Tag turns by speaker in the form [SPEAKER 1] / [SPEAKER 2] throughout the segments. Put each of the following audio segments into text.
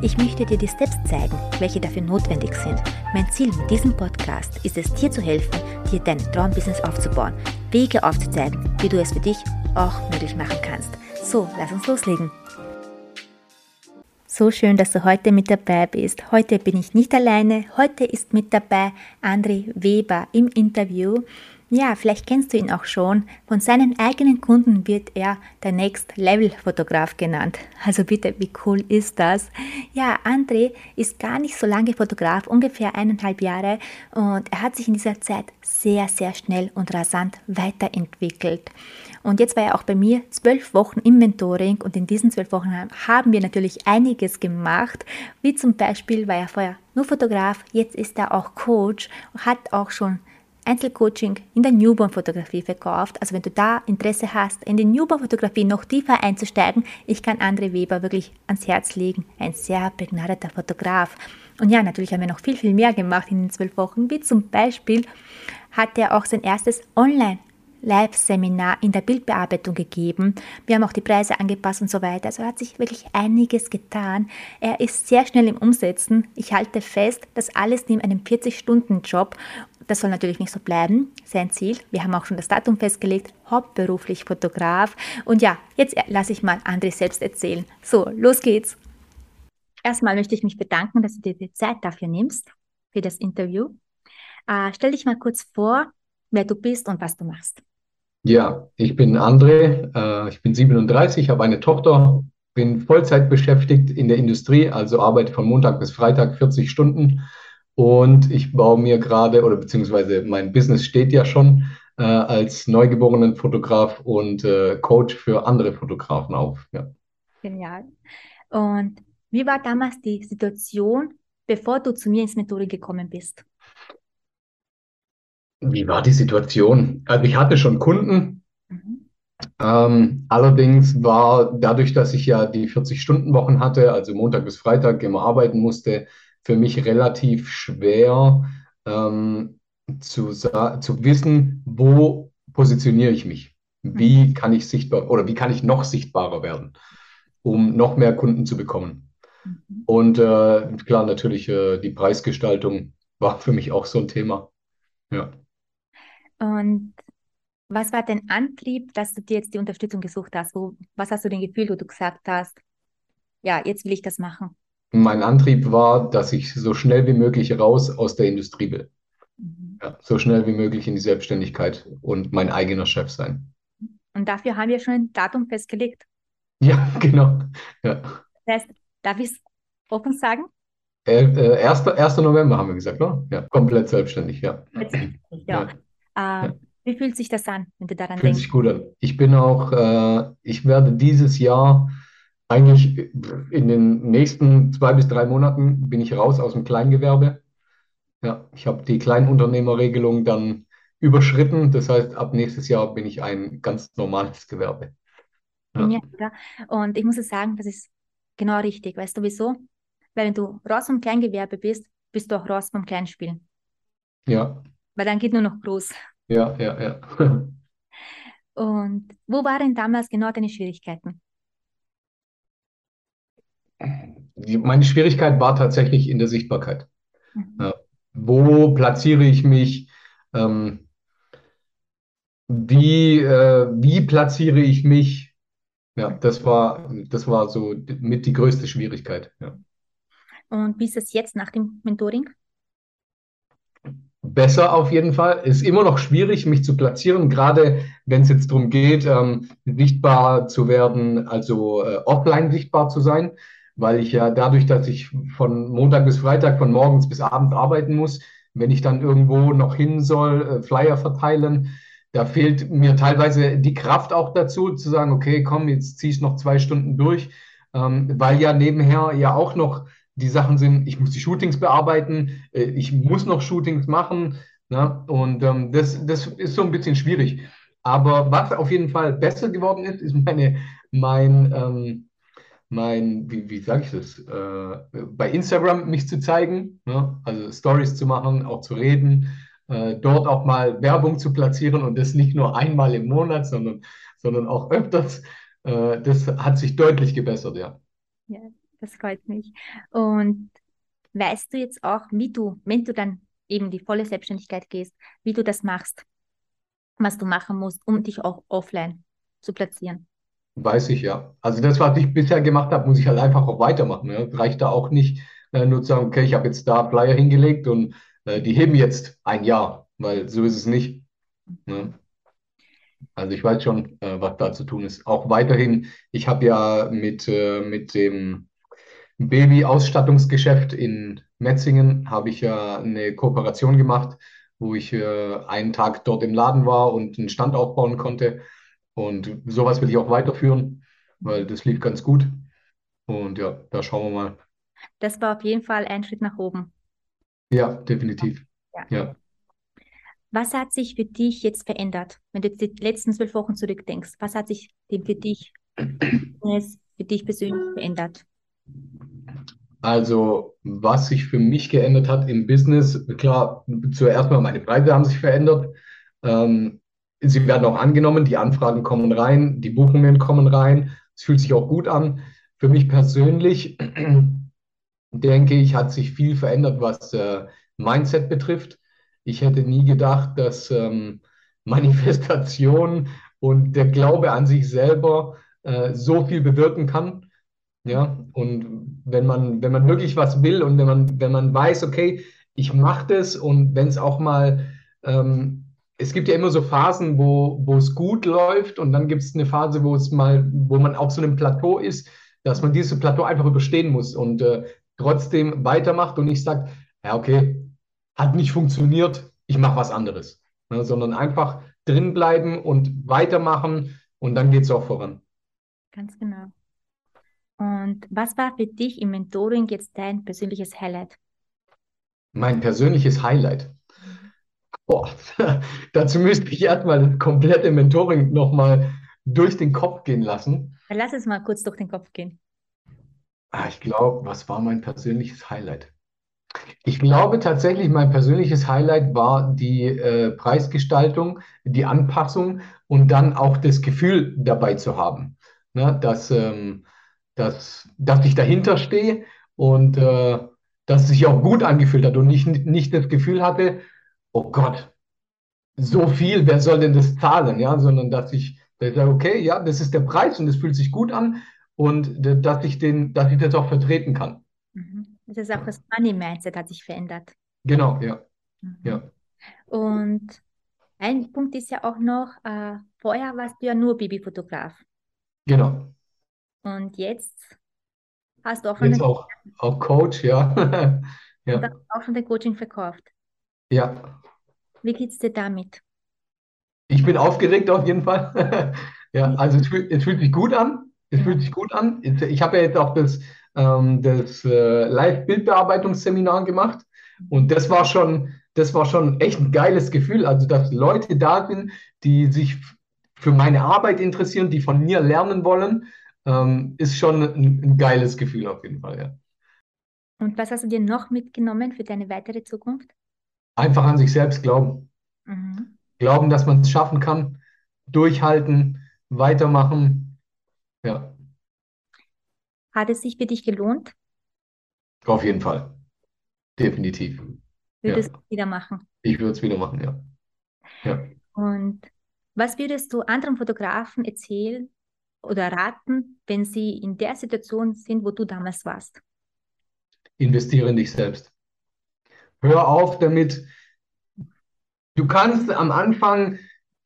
[SPEAKER 1] Ich möchte dir die Steps zeigen, welche dafür notwendig sind. Mein Ziel mit diesem Podcast ist es, dir zu helfen, dir dein Traumbusiness aufzubauen, Wege aufzuzeigen, wie du es für dich auch möglich machen kannst. So, lass uns loslegen. So schön, dass du heute mit dabei bist. Heute bin ich nicht alleine. Heute ist mit dabei André Weber im Interview. Ja, vielleicht kennst du ihn auch schon. Von seinen eigenen Kunden wird er der Next Level Fotograf genannt. Also bitte, wie cool ist das? Ja, André ist gar nicht so lange Fotograf, ungefähr eineinhalb Jahre und er hat sich in dieser Zeit sehr, sehr schnell und rasant weiterentwickelt. Und jetzt war er auch bei mir zwölf Wochen im Mentoring und in diesen zwölf Wochen haben wir natürlich einiges gemacht, wie zum Beispiel war er vorher nur Fotograf, jetzt ist er auch Coach und hat auch schon Einzelcoaching in der Newborn-Fotografie verkauft. Also wenn du da Interesse hast, in die Newborn-Fotografie noch tiefer einzusteigen, ich kann André Weber wirklich ans Herz legen. Ein sehr begnadeter Fotograf. Und ja, natürlich haben wir noch viel, viel mehr gemacht in den zwölf Wochen, wie zum Beispiel hat er auch sein erstes Online- Live-Seminar in der Bildbearbeitung gegeben. Wir haben auch die Preise angepasst und so weiter. Also hat sich wirklich einiges getan. Er ist sehr schnell im Umsetzen. Ich halte fest, dass alles neben einem 40-Stunden-Job das soll natürlich nicht so bleiben, sein Ziel. Wir haben auch schon das Datum festgelegt, hauptberuflich Fotograf. Und ja, jetzt lasse ich mal André selbst erzählen. So, los geht's. Erstmal möchte ich mich bedanken, dass du dir die Zeit dafür nimmst, für das Interview. Äh, stell dich mal kurz vor, wer du bist und was du machst.
[SPEAKER 2] Ja, ich bin André, äh, ich bin 37, habe eine Tochter, bin Vollzeit beschäftigt in der Industrie, also arbeite von Montag bis Freitag 40 Stunden und ich baue mir gerade, oder beziehungsweise mein Business steht ja schon äh, als neugeborenen Fotograf und äh, Coach für andere Fotografen auf. Ja.
[SPEAKER 1] Genial. Und wie war damals die Situation, bevor du zu mir ins Mentoring gekommen bist?
[SPEAKER 2] Wie war die Situation? Also ich hatte schon Kunden. Mhm. Ähm, allerdings war dadurch, dass ich ja die 40-Stunden-Wochen hatte, also Montag bis Freitag immer arbeiten musste, für mich relativ schwer ähm, zu, zu wissen, wo positioniere ich mich? Wie mhm. kann ich sichtbar oder wie kann ich noch sichtbarer werden, um noch mehr Kunden zu bekommen? Mhm. Und äh, klar, natürlich äh, die Preisgestaltung war für mich auch so ein Thema. Ja.
[SPEAKER 1] Und was war dein Antrieb, dass du dir jetzt die Unterstützung gesucht hast? Wo, was hast du denn gefühlt, wo du gesagt hast, ja, jetzt will ich das machen?
[SPEAKER 2] Mein Antrieb war, dass ich so schnell wie möglich raus aus der Industrie will. Mhm. Ja, so schnell wie möglich in die Selbstständigkeit und mein eigener Chef sein.
[SPEAKER 1] Und dafür haben wir schon ein Datum festgelegt.
[SPEAKER 2] Ja, genau. Ja.
[SPEAKER 1] Das heißt, darf ich es offen sagen?
[SPEAKER 2] Äh, äh, 1. 1. November haben wir gesagt, ne? Ja, komplett selbstständig, ja.
[SPEAKER 1] Ja. ja. Äh, wie fühlt sich das an, wenn du daran
[SPEAKER 2] fühlt
[SPEAKER 1] denkst? Fühlt
[SPEAKER 2] sich gut an. Ich bin auch, äh, ich werde dieses Jahr eigentlich in den nächsten zwei bis drei Monaten bin ich raus aus dem Kleingewerbe. Ja, ich habe die Kleinunternehmerregelung dann überschritten. Das heißt, ab nächstes Jahr bin ich ein ganz normales Gewerbe.
[SPEAKER 1] Ja. ja. Und ich muss sagen, das ist genau richtig. Weißt du wieso? Weil wenn du raus vom Kleingewerbe bist, bist du auch raus vom Kleinspielen.
[SPEAKER 2] Ja.
[SPEAKER 1] Weil dann geht nur noch groß.
[SPEAKER 2] Ja, ja, ja.
[SPEAKER 1] Und wo waren damals genau deine Schwierigkeiten?
[SPEAKER 2] Meine Schwierigkeit war tatsächlich in der Sichtbarkeit. Mhm. wo platziere ich mich? Ähm, wie, äh, wie platziere ich mich? Ja, das war, das war so mit die größte Schwierigkeit. Ja.
[SPEAKER 1] Und wie ist es jetzt nach dem Mentoring?
[SPEAKER 2] Besser auf jeden Fall. Ist immer noch schwierig, mich zu platzieren, gerade wenn es jetzt darum geht, ähm, sichtbar zu werden, also äh, offline sichtbar zu sein weil ich ja dadurch, dass ich von Montag bis Freitag, von morgens bis abends arbeiten muss, wenn ich dann irgendwo noch hin soll, äh, Flyer verteilen, da fehlt mir teilweise die Kraft auch dazu, zu sagen, okay, komm, jetzt ziehe ich noch zwei Stunden durch, ähm, weil ja nebenher ja auch noch die Sachen sind, ich muss die Shootings bearbeiten, äh, ich muss noch Shootings machen. Ne? Und ähm, das, das ist so ein bisschen schwierig. Aber was auf jeden Fall besser geworden ist, ist meine, mein, ähm, mein, wie, wie sage ich das, äh, bei Instagram mich zu zeigen, ne? also Stories zu machen, auch zu reden, äh, dort auch mal Werbung zu platzieren und das nicht nur einmal im Monat, sondern, sondern auch öfters. Äh, das hat sich deutlich gebessert, ja.
[SPEAKER 1] Ja, das freut mich. Und weißt du jetzt auch, wie du, wenn du dann eben die volle Selbstständigkeit gehst, wie du das machst, was du machen musst, um dich auch offline zu platzieren?
[SPEAKER 2] Weiß ich ja. Also das, was ich bisher gemacht habe, muss ich halt einfach auch weitermachen. Ja. Reicht da auch nicht, äh, nur zu sagen, okay, ich habe jetzt da Flyer hingelegt und äh, die heben jetzt ein Jahr, weil so ist es nicht. Ne? Also ich weiß schon, äh, was da zu tun ist. Auch weiterhin, ich habe ja mit, äh, mit dem Baby-Ausstattungsgeschäft in Metzingen, habe ich ja eine Kooperation gemacht, wo ich äh, einen Tag dort im Laden war und einen Stand aufbauen konnte. Und sowas will ich auch weiterführen, weil das lief ganz gut. Und ja, da schauen wir mal.
[SPEAKER 1] Das war auf jeden Fall ein Schritt nach oben.
[SPEAKER 2] Ja, definitiv. Ja. ja.
[SPEAKER 1] Was hat sich für dich jetzt verändert, wenn du jetzt die letzten zwölf Wochen zurückdenkst? Was hat sich für dich, für dich persönlich verändert?
[SPEAKER 2] Also, was sich für mich geändert hat im Business, klar, zuerst mal meine Preise haben sich verändert. Ähm, sie werden auch angenommen, die Anfragen kommen rein, die Buchungen kommen rein. Es fühlt sich auch gut an. Für mich persönlich denke ich, hat sich viel verändert, was äh, Mindset betrifft. Ich hätte nie gedacht, dass ähm, Manifestation und der Glaube an sich selber äh, so viel bewirken kann. Ja, und wenn man, wenn man wirklich was will und wenn man, wenn man weiß, okay, ich mache das und wenn es auch mal, ähm, es gibt ja immer so Phasen, wo, es gut läuft und dann gibt es eine Phase, wo es mal, wo man auf so einem Plateau ist, dass man dieses Plateau einfach überstehen muss und äh, trotzdem weitermacht und nicht sagt, ja, okay, hat nicht funktioniert, ich mache was anderes. Ne, sondern einfach drinbleiben und weitermachen und dann geht es auch voran.
[SPEAKER 1] Ganz genau. Und was war für dich im Mentoring jetzt dein persönliches Highlight?
[SPEAKER 2] Mein persönliches Highlight. Boah, dazu müsste ich erstmal das komplette Mentoring nochmal durch den Kopf gehen lassen.
[SPEAKER 1] Lass es mal kurz durch den Kopf gehen.
[SPEAKER 2] Ah, ich glaube, was war mein persönliches Highlight? Ich glaube tatsächlich, mein persönliches Highlight war die äh, Preisgestaltung, die Anpassung und dann auch das Gefühl dabei zu haben, ne? dass, ähm, dass, dass ich dahinter stehe und äh, dass es sich auch gut angefühlt hat und nicht, nicht das Gefühl hatte, oh Gott, so viel, wer soll denn das zahlen? Ja, sondern dass ich, dass ich sage, okay, ja, das ist der Preis und es fühlt sich gut an und dass ich den, dass ich das auch vertreten kann.
[SPEAKER 1] Mhm. Das ist auch das Money-Mindset hat sich verändert.
[SPEAKER 2] Genau, ja. Mhm. ja.
[SPEAKER 1] Und ein Punkt ist ja auch noch, äh, vorher warst du ja nur Babyfotograf.
[SPEAKER 2] Genau.
[SPEAKER 1] Und jetzt hast du auch schon
[SPEAKER 2] jetzt auch, auch Coach, ja.
[SPEAKER 1] ja. Und auch schon den Coaching verkauft.
[SPEAKER 2] Ja.
[SPEAKER 1] Wie geht's dir damit?
[SPEAKER 2] Ich bin aufgeregt auf jeden Fall. ja, also es fühlt, es fühlt sich gut an. Es fühlt sich gut an. Ich habe ja jetzt auch das, ähm, das äh, Live-Bildbearbeitungsseminar gemacht und das war schon, das war schon echt ein geiles Gefühl. Also, dass Leute da sind, die sich für meine Arbeit interessieren, die von mir lernen wollen, ähm, ist schon ein, ein, geiles Gefühl auf jeden Fall, ja.
[SPEAKER 1] Und was hast du dir noch mitgenommen für deine weitere Zukunft?
[SPEAKER 2] Einfach an sich selbst glauben. Mhm. Glauben, dass man es schaffen kann, durchhalten, weitermachen, ja.
[SPEAKER 1] Hat es sich für dich gelohnt?
[SPEAKER 2] Auf jeden Fall. Definitiv.
[SPEAKER 1] Würdest du es wieder machen?
[SPEAKER 2] Ich würde es wieder machen, ja. ja.
[SPEAKER 1] Und was würdest du anderen Fotografen erzählen oder raten, wenn sie in der Situation sind, wo du damals warst?
[SPEAKER 2] Investiere in dich selbst. Hör auf damit. Du kannst am Anfang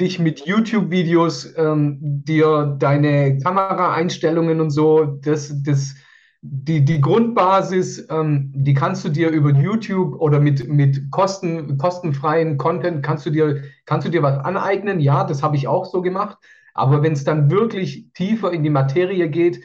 [SPEAKER 2] dich mit YouTube-Videos ähm, dir deine Kameraeinstellungen und so, das, das, die, die Grundbasis, ähm, die kannst du dir über YouTube oder mit, mit kosten, kostenfreien Content, kannst du, dir, kannst du dir was aneignen. Ja, das habe ich auch so gemacht. Aber wenn es dann wirklich tiefer in die Materie geht,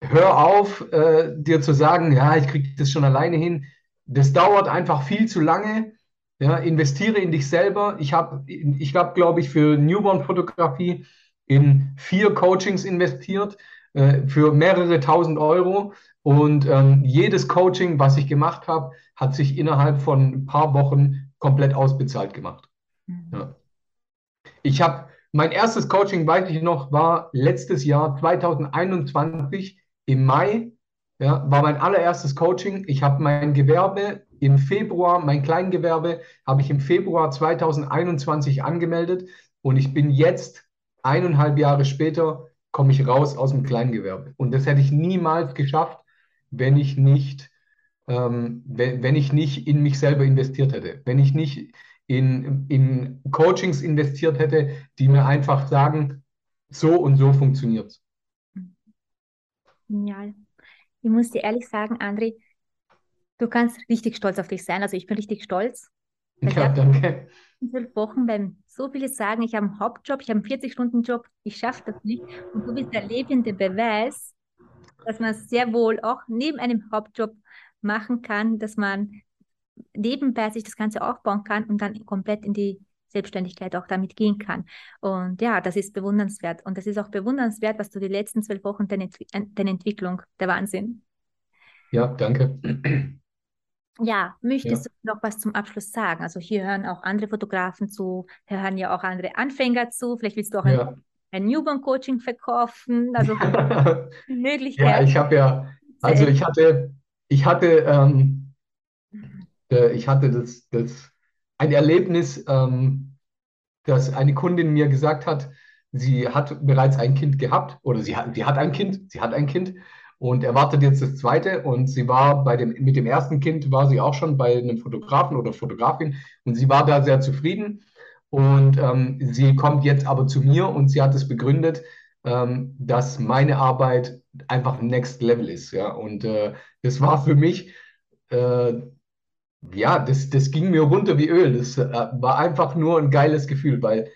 [SPEAKER 2] hör auf, äh, dir zu sagen, ja, ich kriege das schon alleine hin. Das dauert einfach viel zu lange. Ja, investiere in dich selber. Ich habe, ich habe, glaube ich, für Newborn-Fotografie in vier Coachings investiert äh, für mehrere tausend Euro. Und ähm, jedes Coaching, was ich gemacht habe, hat sich innerhalb von ein paar Wochen komplett ausbezahlt gemacht. Mhm. Ja. Ich habe mein erstes Coaching, weiß ich noch, war letztes Jahr 2021 im Mai. Ja, war mein allererstes Coaching. Ich habe mein Gewerbe im Februar, mein Kleingewerbe, habe ich im Februar 2021 angemeldet und ich bin jetzt eineinhalb Jahre später komme ich raus aus dem Kleingewerbe. Und das hätte ich niemals geschafft, wenn ich nicht, ähm, wenn, wenn ich nicht in mich selber investiert hätte, wenn ich nicht in, in Coachings investiert hätte, die mir einfach sagen, so und so funktioniert es.
[SPEAKER 1] Genial. Ich muss dir ehrlich sagen, André, du kannst richtig stolz auf dich sein. Also ich bin richtig stolz.
[SPEAKER 2] Ja, danke.
[SPEAKER 1] In zwölf Wochen, wenn so viele sagen, ich habe einen Hauptjob, ich habe einen 40-Stunden-Job, ich schaffe das nicht. Und du bist der lebende Beweis, dass man es sehr wohl auch neben einem Hauptjob machen kann, dass man nebenbei sich das Ganze aufbauen kann und dann komplett in die Selbstständigkeit auch damit gehen kann. Und ja, das ist bewundernswert. Und das ist auch bewundernswert, was du die letzten zwölf Wochen, deine, deine Entwicklung, der Wahnsinn.
[SPEAKER 2] Ja, danke.
[SPEAKER 1] Ja, möchtest ja. du noch was zum Abschluss sagen? Also hier hören auch andere Fotografen zu, hier hören ja auch andere Anfänger zu. Vielleicht willst du auch ja. ein, ein Newborn-Coaching verkaufen. Also
[SPEAKER 2] Möglichkeiten. Ja, ich habe ja, also ich hatte, ich hatte, ähm, äh, ich hatte das, das ein Erlebnis, ähm, dass eine Kundin mir gesagt hat, sie hat bereits ein Kind gehabt oder sie hat, sie hat ein Kind, sie hat ein Kind und erwartet jetzt das zweite. Und sie war bei dem, mit dem ersten Kind war sie auch schon bei einem Fotografen oder Fotografin und sie war da sehr zufrieden. Und ähm, sie kommt jetzt aber zu mir und sie hat es begründet, ähm, dass meine Arbeit einfach Next Level ist. Ja? Und äh, das war für mich äh, ja, das, das ging mir runter wie Öl. Das äh, war einfach nur ein geiles Gefühl, weil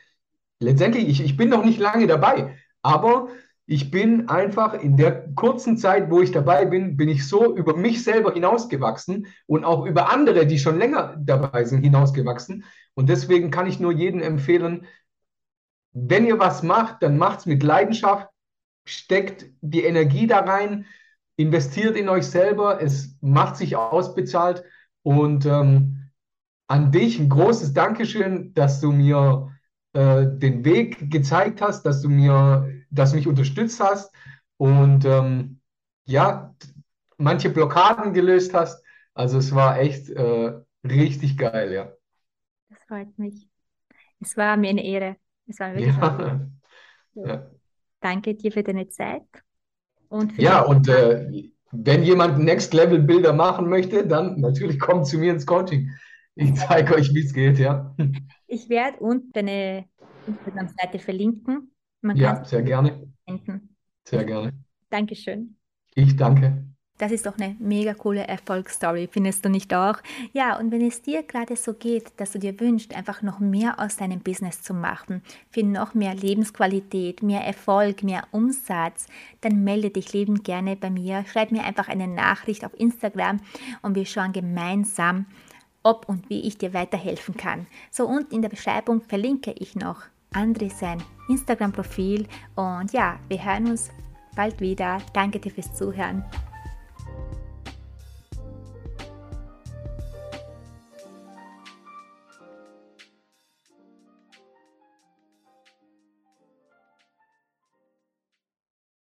[SPEAKER 2] letztendlich, ich, ich bin noch nicht lange dabei, aber ich bin einfach in der kurzen Zeit, wo ich dabei bin, bin ich so über mich selber hinausgewachsen und auch über andere, die schon länger dabei sind, hinausgewachsen. Und deswegen kann ich nur jedem empfehlen, wenn ihr was macht, dann macht es mit Leidenschaft, steckt die Energie da rein, investiert in euch selber, es macht sich ausbezahlt und ähm, an dich ein großes Dankeschön, dass du mir äh, den Weg gezeigt hast, dass du mir, dass du mich unterstützt hast und ähm, ja, manche Blockaden gelöst hast. Also es war echt äh, richtig geil, ja.
[SPEAKER 1] Das freut mich. Es war mir eine Ehre. Es war wirklich ja. So. ja. Danke dir für deine Zeit.
[SPEAKER 2] Und ja, und äh, wenn jemand Next Level Bilder machen möchte, dann natürlich kommt zu mir ins Coaching. Ich zeige euch, wie es geht, ja.
[SPEAKER 1] Ich werde unten deine Instagram-Seite verlinken.
[SPEAKER 2] Man ja, sehr gerne. Finden. Sehr gerne.
[SPEAKER 1] Dankeschön.
[SPEAKER 2] Ich danke.
[SPEAKER 1] Das ist doch eine mega coole Erfolgsstory, findest du nicht auch? Ja, und wenn es dir gerade so geht, dass du dir wünschst, einfach noch mehr aus deinem Business zu machen, für noch mehr Lebensqualität, mehr Erfolg, mehr Umsatz, dann melde dich liebend gerne bei mir. Schreib mir einfach eine Nachricht auf Instagram und wir schauen gemeinsam, ob und wie ich dir weiterhelfen kann. So, und in der Beschreibung verlinke ich noch André sein Instagram-Profil und ja, wir hören uns bald wieder. Danke dir fürs Zuhören.